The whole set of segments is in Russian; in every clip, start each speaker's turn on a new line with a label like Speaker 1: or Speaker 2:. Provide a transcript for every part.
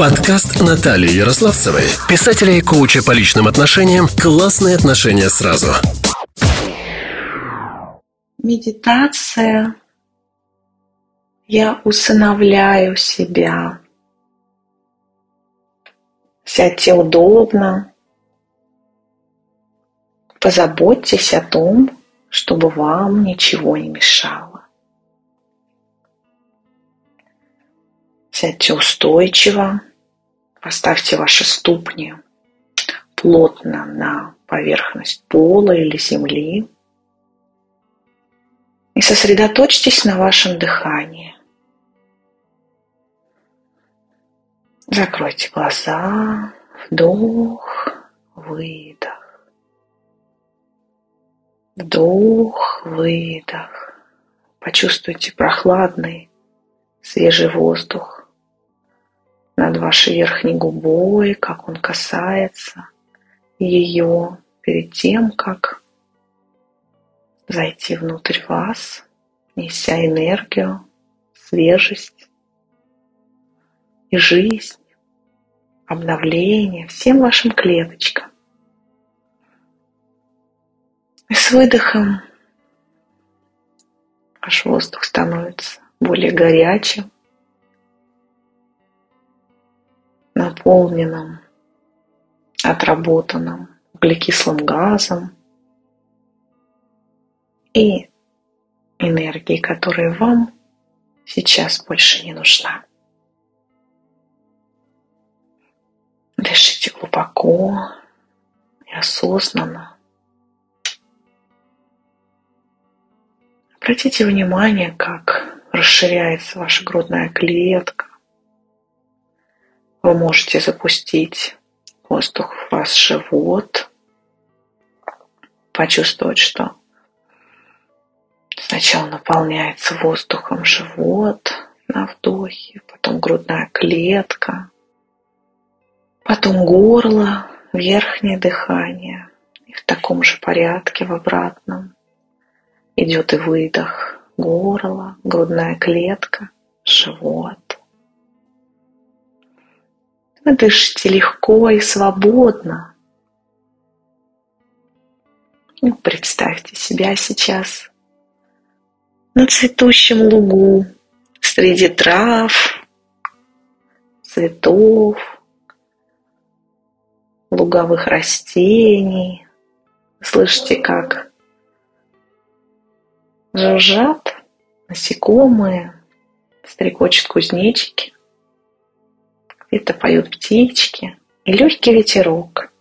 Speaker 1: Подкаст Натальи Ярославцевой, писателя и коуча по личным отношениям «Классные отношения сразу».
Speaker 2: Медитация. Я усыновляю себя. Сядьте удобно. Позаботьтесь о том, чтобы вам ничего не мешало. Сядьте устойчиво, поставьте ваши ступни плотно на поверхность пола или земли и сосредоточьтесь на вашем дыхании. Закройте глаза, вдох, выдох. Вдох, выдох. Почувствуйте прохладный, свежий воздух над вашей верхней губой, как он касается ее перед тем, как зайти внутрь вас, неся энергию, свежесть и жизнь, обновление всем вашим клеточкам. И с выдохом ваш воздух становится более горячим, наполненном, отработанном углекислым газом и энергией, которая вам сейчас больше не нужна. Дышите глубоко и осознанно. Обратите внимание, как расширяется ваша грудная клетка, вы можете запустить воздух в ваш живот, почувствовать, что сначала наполняется воздухом живот на вдохе, потом грудная клетка, потом горло, верхнее дыхание. И в таком же порядке, в обратном, идет и выдох горло, грудная клетка, живот. Вы дышите легко и свободно. Ну, представьте себя сейчас на цветущем лугу среди трав, цветов, луговых растений. Слышите, как жужжат насекомые, стрекочут кузнечики. Где-то поют птички, и легкий ветерок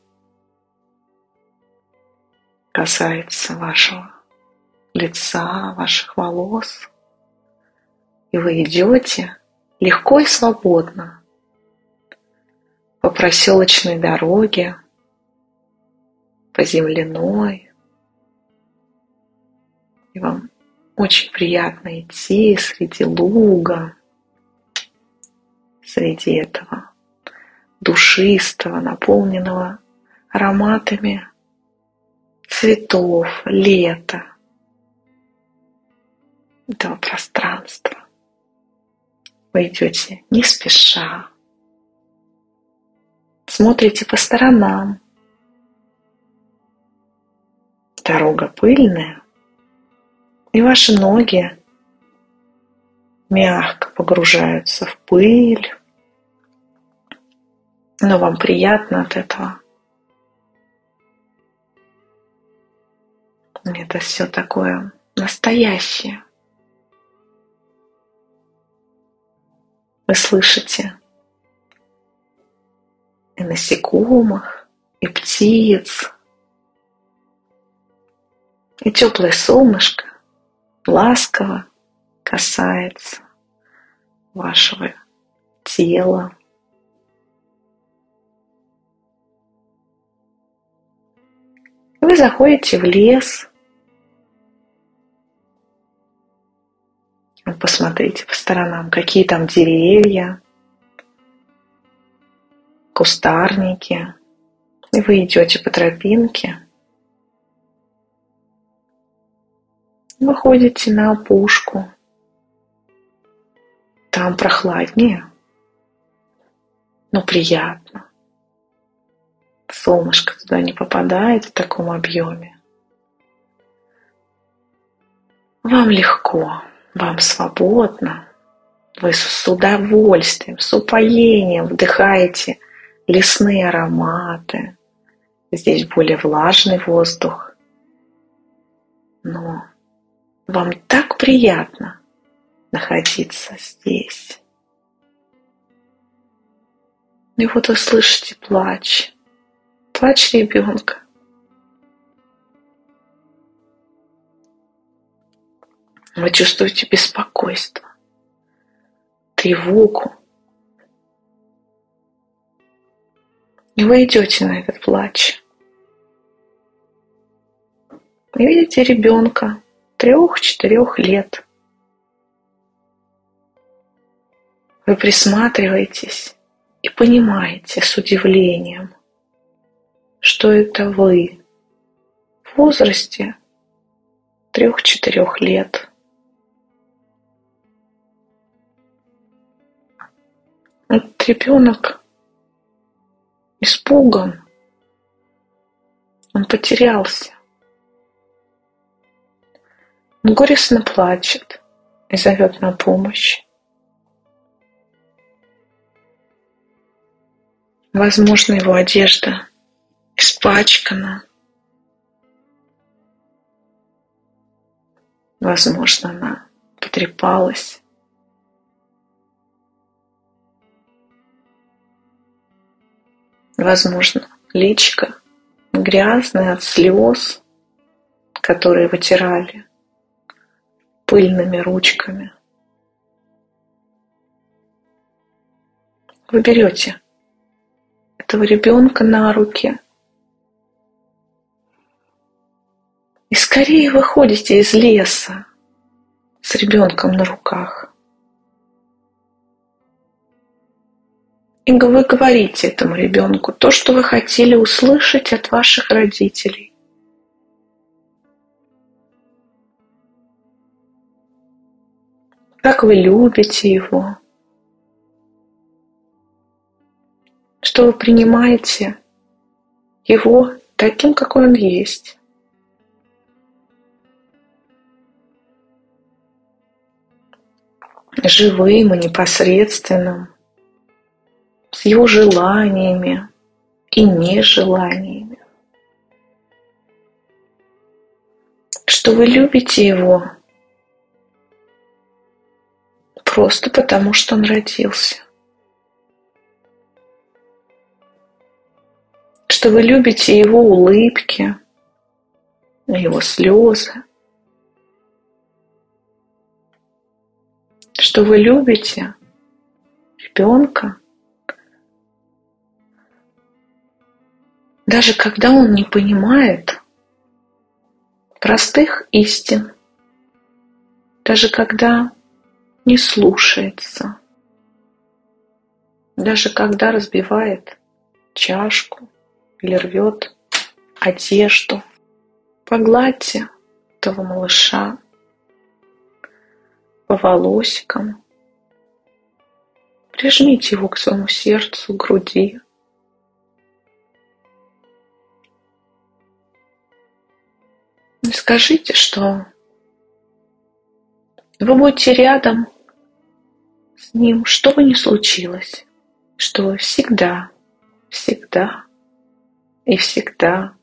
Speaker 2: касается вашего лица, ваших волос. И вы идете легко и свободно по проселочной дороге, по земляной. И вам очень приятно идти среди луга, среди этого душистого, наполненного ароматами цветов, лета, этого пространства. Вы идете не спеша, смотрите по сторонам. Дорога пыльная, и ваши ноги мягко погружаются в пыль, но вам приятно от этого. Это все такое настоящее. Вы слышите и насекомых, и птиц, и теплое солнышко ласково касается вашего тела. Вы заходите в лес. Посмотрите по сторонам, какие там деревья, кустарники. И вы идете по тропинке. Выходите на опушку. Там прохладнее. но приятно. Солнышко туда не попадает в таком объеме. Вам легко, вам свободно. Вы с удовольствием, с упоением вдыхаете лесные ароматы. Здесь более влажный воздух. Но вам так приятно находиться здесь. И вот вы слышите плач, плач ребенка. Вы чувствуете беспокойство, тревогу. И вы идете на этот плач. И видите ребенка трех-четырех лет. Вы присматриваетесь и понимаете с удивлением, что это вы в возрасте трех-четырех лет. Этот ребенок испуган, он потерялся. Он горестно плачет и зовет на помощь. Возможно, его одежда испачкана. Возможно, она потрепалась. Возможно, личка грязная от слез, которые вытирали пыльными ручками. Вы берете этого ребенка на руки скорее выходите из леса с ребенком на руках. И вы говорите этому ребенку то, что вы хотели услышать от ваших родителей. Как вы любите его. Что вы принимаете его таким, какой он есть. Живым и непосредственным, с его желаниями и нежеланиями. Что вы любите его просто потому, что он родился. Что вы любите его улыбки, его слезы. Что вы любите ребенка, даже когда он не понимает простых истин, даже когда не слушается. Даже когда разбивает чашку или рвет одежду, погладьте этого малыша по волосикам, прижмите его к своему сердцу, груди. И скажите, что вы будете рядом с ним, что бы ни случилось, что всегда, всегда и всегда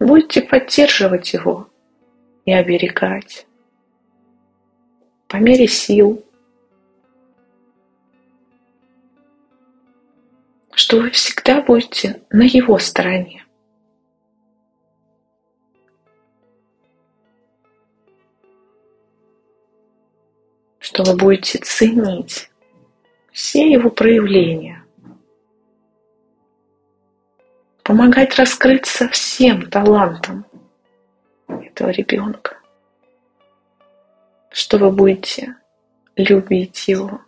Speaker 2: будете поддерживать его и оберегать по мере сил, что вы всегда будете на его стороне. что вы будете ценить все его проявления, помогать раскрыться всем талантам этого ребенка, что вы будете любить его.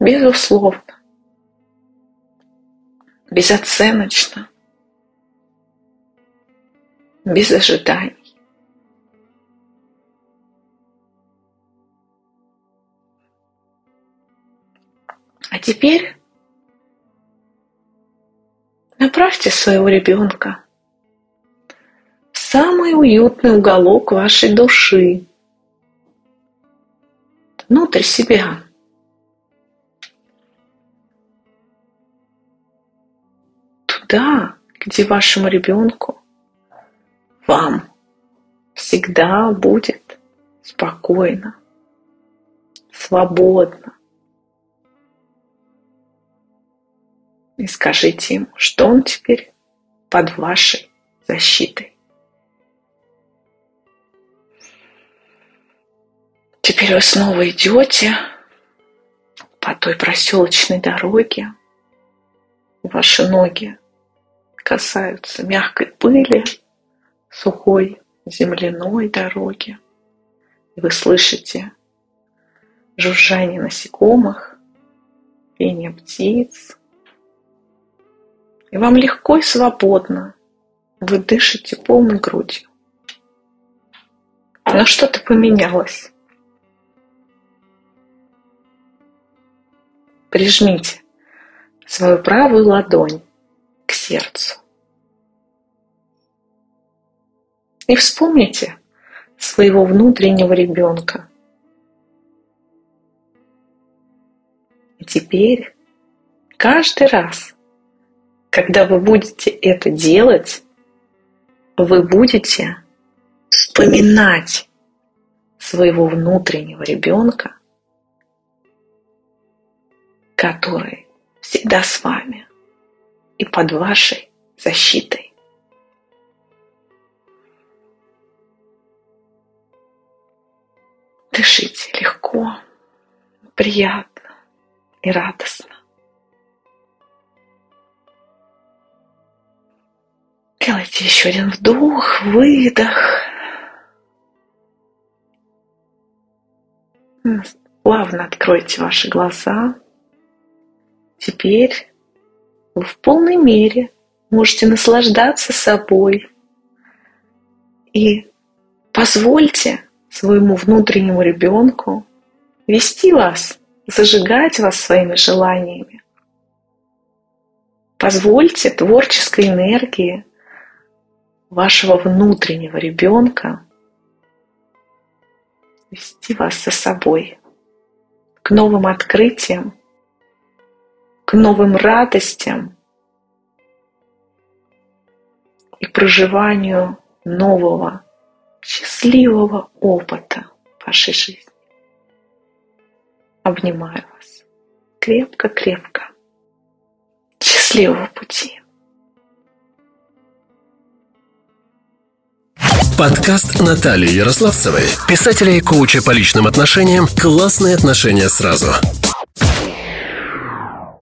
Speaker 2: Безусловно, безоценочно, без ожиданий. теперь направьте своего ребенка самый уютный уголок вашей души, внутрь себя. Туда, где вашему ребенку, вам всегда будет спокойно, свободно. И скажите ему, что он теперь под вашей защитой. Теперь вы снова идете по той проселочной дороге. Ваши ноги касаются мягкой пыли, сухой земляной дороги. И вы слышите жужжание насекомых, пение птиц. И вам легко и свободно. Вы дышите полной грудью. Но что-то поменялось. Прижмите свою правую ладонь к сердцу. И вспомните своего внутреннего ребенка. И теперь каждый раз, когда вы будете это делать, вы будете вспоминать своего внутреннего ребенка, который всегда с вами и под вашей защитой. Дышите легко, приятно и радостно. Делайте еще один вдох, выдох. Плавно откройте ваши глаза. Теперь вы в полной мере можете наслаждаться собой. И позвольте своему внутреннему ребенку вести вас, зажигать вас своими желаниями. Позвольте творческой энергии вашего внутреннего ребенка вести вас за собой к новым открытиям, к новым радостям и проживанию нового счастливого опыта вашей жизни. Обнимаю вас крепко-крепко. Счастливого пути.
Speaker 1: Подкаст Натальи Ярославцевой, писателя и коуча по личным отношениям «Классные отношения сразу».